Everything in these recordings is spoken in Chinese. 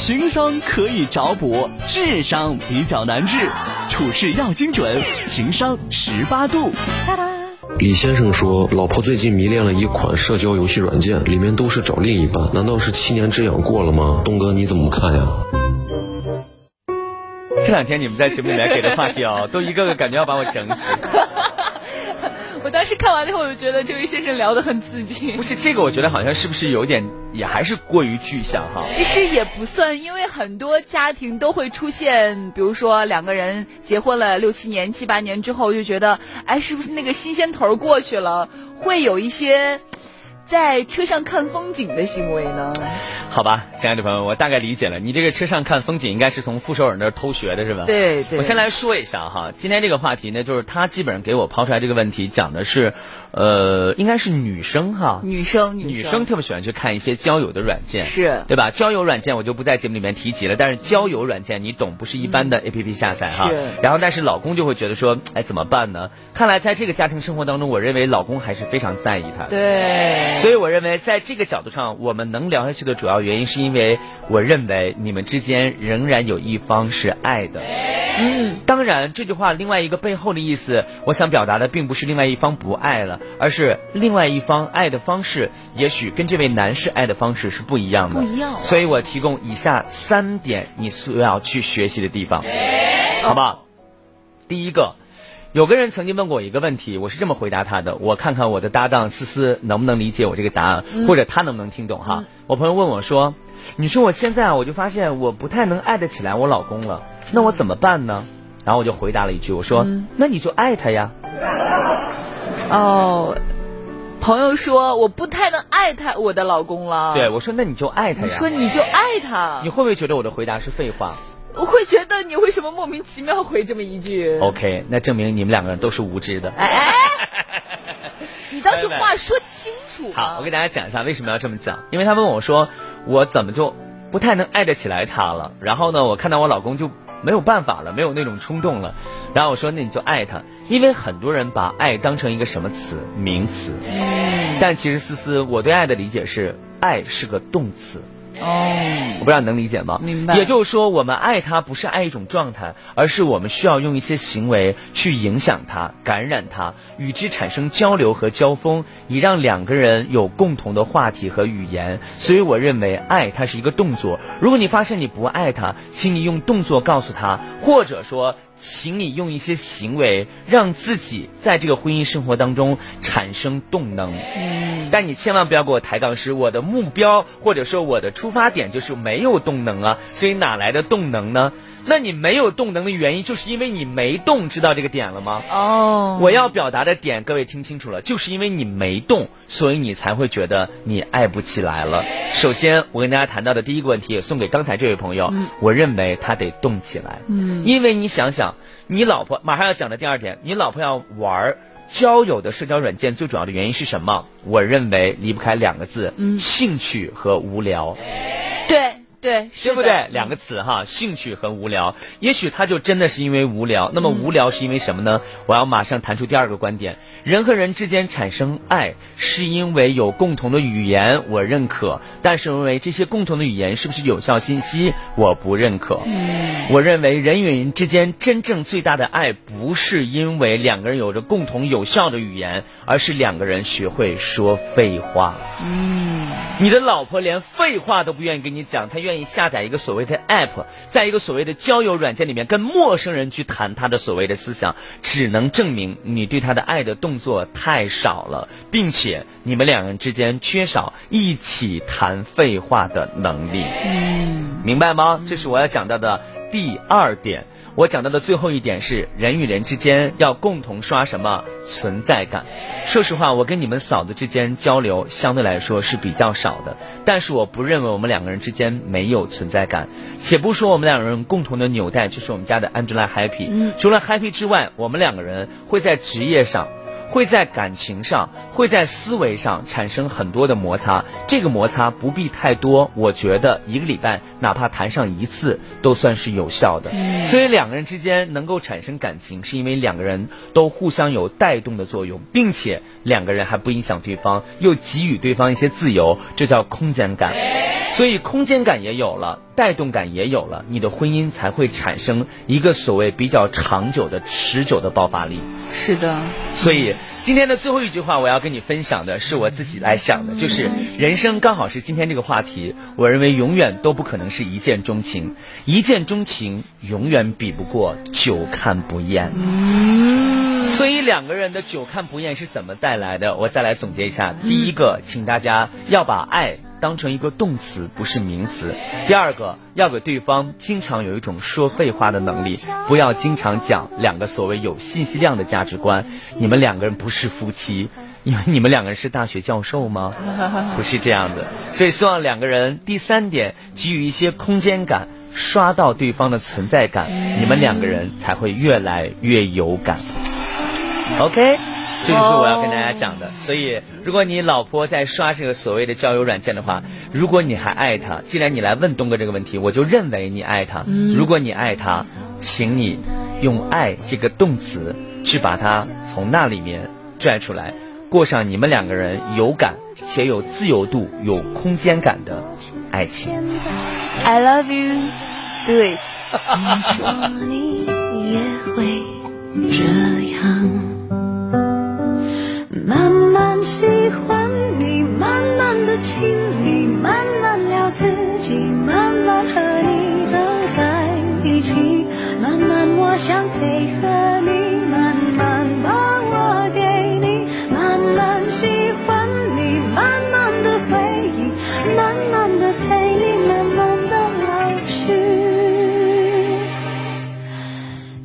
情商可以找补，智商比较难治，处事要精准，情商十八度。李先生说，老婆最近迷恋了一款社交游戏软件，里面都是找另一半，难道是七年之痒过了吗？东哥你怎么看呀？这两天你们在节目里面给的话题哦，都一个个感觉要把我整死。我当时看完了以后，我就觉得这位先生聊得很刺激。不是这个，我觉得好像是不是有点，也还是过于具象哈。其实也不算，因为很多家庭都会出现，比如说两个人结婚了六七年、七八年之后，就觉得，哎，是不是那个新鲜头过去了？会有一些。在车上看风景的行为呢？好吧，亲爱的朋友，我大概理解了。你这个车上看风景，应该是从傅首尔那儿偷学的是吧？对对。我先来说一下哈，今天这个话题呢，就是他基本上给我抛出来这个问题，讲的是，呃，应该是女生哈，女生女生特别喜欢去看一些交友的软件，是对吧？交友软件我就不在节目里面提及了，但是交友软件你懂，不是一般的 A P P 下载哈。是。然后，但是老公就会觉得说，哎，怎么办呢？看来在这个家庭生活当中，我认为老公还是非常在意他的。对。所以我认为在。这个角度上，我们能聊下去的主要原因，是因为我认为你们之间仍然有一方是爱的。嗯，当然，这句话另外一个背后的意思，我想表达的并不是另外一方不爱了，而是另外一方爱的方式，也许跟这位男士爱的方式是不一样的。不一样。所以我提供以下三点你需要去学习的地方，好不好？第一个。有个人曾经问过我一个问题，我是这么回答他的。我看看我的搭档思思能不能理解我这个答案，或者他能不能听懂哈。我朋友问我说：“你说我现在啊，我就发现我不太能爱得起来我老公了，那我怎么办呢？”然后我就回答了一句，我说：“那你就爱他呀。”哦，朋友说我不太能爱他我的老公了。对，我说那你就爱他呀。说你就爱他，你会不会觉得我的回答是废话？我会觉得你为什么莫名其妙回这么一句？OK，那证明你们两个人都是无知的。哎，你倒是话说清楚。好，我给大家讲一下为什么要这么讲。因为他问我说，我怎么就不太能爱得起来他了？然后呢，我看到我老公就没有办法了，没有那种冲动了。然后我说，那你就爱他。因为很多人把爱当成一个什么词？名词。嗯。但其实思思，我对爱的理解是，爱是个动词。哦，我不知道你能理解吗？明白。也就是说，我们爱他不是爱一种状态，而是我们需要用一些行为去影响他、感染他，与之产生交流和交锋，以让两个人有共同的话题和语言。所以，我认为爱它是一个动作。如果你发现你不爱他，请你用动作告诉他，或者说。请你用一些行为让自己在这个婚姻生活当中产生动能。嗯，但你千万不要给我抬杠，是我的目标或者说我的出发点就是没有动能啊，所以哪来的动能呢？那你没有动能的原因，就是因为你没动，知道这个点了吗？哦，我要表达的点，各位听清楚了，就是因为你没动，所以你才会觉得你爱不起来了。首先，我跟大家谈到的第一个问题，也送给刚才这位朋友，我认为他得动起来。嗯，因为你想想，你老婆马上要讲的第二点，你老婆要玩交友的社交软件，最主要的原因是什么？我认为离不开两个字，兴趣和无聊。对。对，对不对？两个词哈，兴趣和无聊。也许他就真的是因为无聊。那么无聊是因为什么呢？我要马上谈出第二个观点：人和人之间产生爱，是因为有共同的语言，我认可。但是认为这些共同的语言是不是有效信息，我不认可。嗯，我认为人与人之间真正最大的爱，不是因为两个人有着共同有效的语言，而是两个人学会说废话。嗯，你的老婆连废话都不愿意跟你讲，她愿。愿意下载一个所谓的 app，在一个所谓的交友软件里面跟陌生人去谈他的所谓的思想，只能证明你对他的爱的动作太少了，并且你们两人之间缺少一起谈废话的能力。嗯，明白吗？这是我要讲到的第二点。我讲到的最后一点是，人与人之间要共同刷什么存在感。说实话，我跟你们嫂子之间交流相对来说是比较少的，但是我不认为我们两个人之间没有存在感。且不说我们两个人共同的纽带就是我们家的 Angela Happy，除了 Happy 之外，我们两个人会在职业上，会在感情上。会。在思维上产生很多的摩擦。这个摩擦不必太多，我觉得一个礼拜哪怕谈上一次都算是有效的。所以两个人之间能够产生感情，是因为两个人都互相有带动的作用，并且两个人还不影响对方，又给予对方一些自由，这叫空间感。所以空间感也有了，带动感也有了，你的婚姻才会产生一个所谓比较长久的、持久的爆发力。是的，所以今天的最后一句话，我要跟你分享的是我自己来想的，就是人生刚好是今天这个话题。我认为永远都不可能是一见钟情，一见钟情永远比不过久看不厌。所以两个人的久看不厌是怎么带来的？我再来总结一下：第一个，请大家要把爱当成一个动词，不是名词；第二个，要给对方经常有一种说废话的能力，不要经常讲两个所谓有信息量的价值观。你们两个人不是夫妻，因为你们两个人是大学教授吗？不是这样的。所以希望两个人第三点给予一些空间感，刷到对方的存在感，你们两个人才会越来越有感。OK，这就是我要跟大家讲的。所以，如果你老婆在刷这个所谓的交友软件的话，如果你还爱她，既然你来问东哥这个问题，我就认为你爱她。如果你爱她，请你用“爱”这个动词去把她从那里面拽出来，过上你们两个人有感且有自由度、有空间感的爱情。I love you, do it。你说你也会慢慢我想配合你，慢慢把我给你，慢慢喜欢你，慢慢的回忆，慢慢的陪你，慢慢的老去。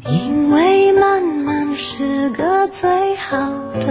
因为慢慢是个最好的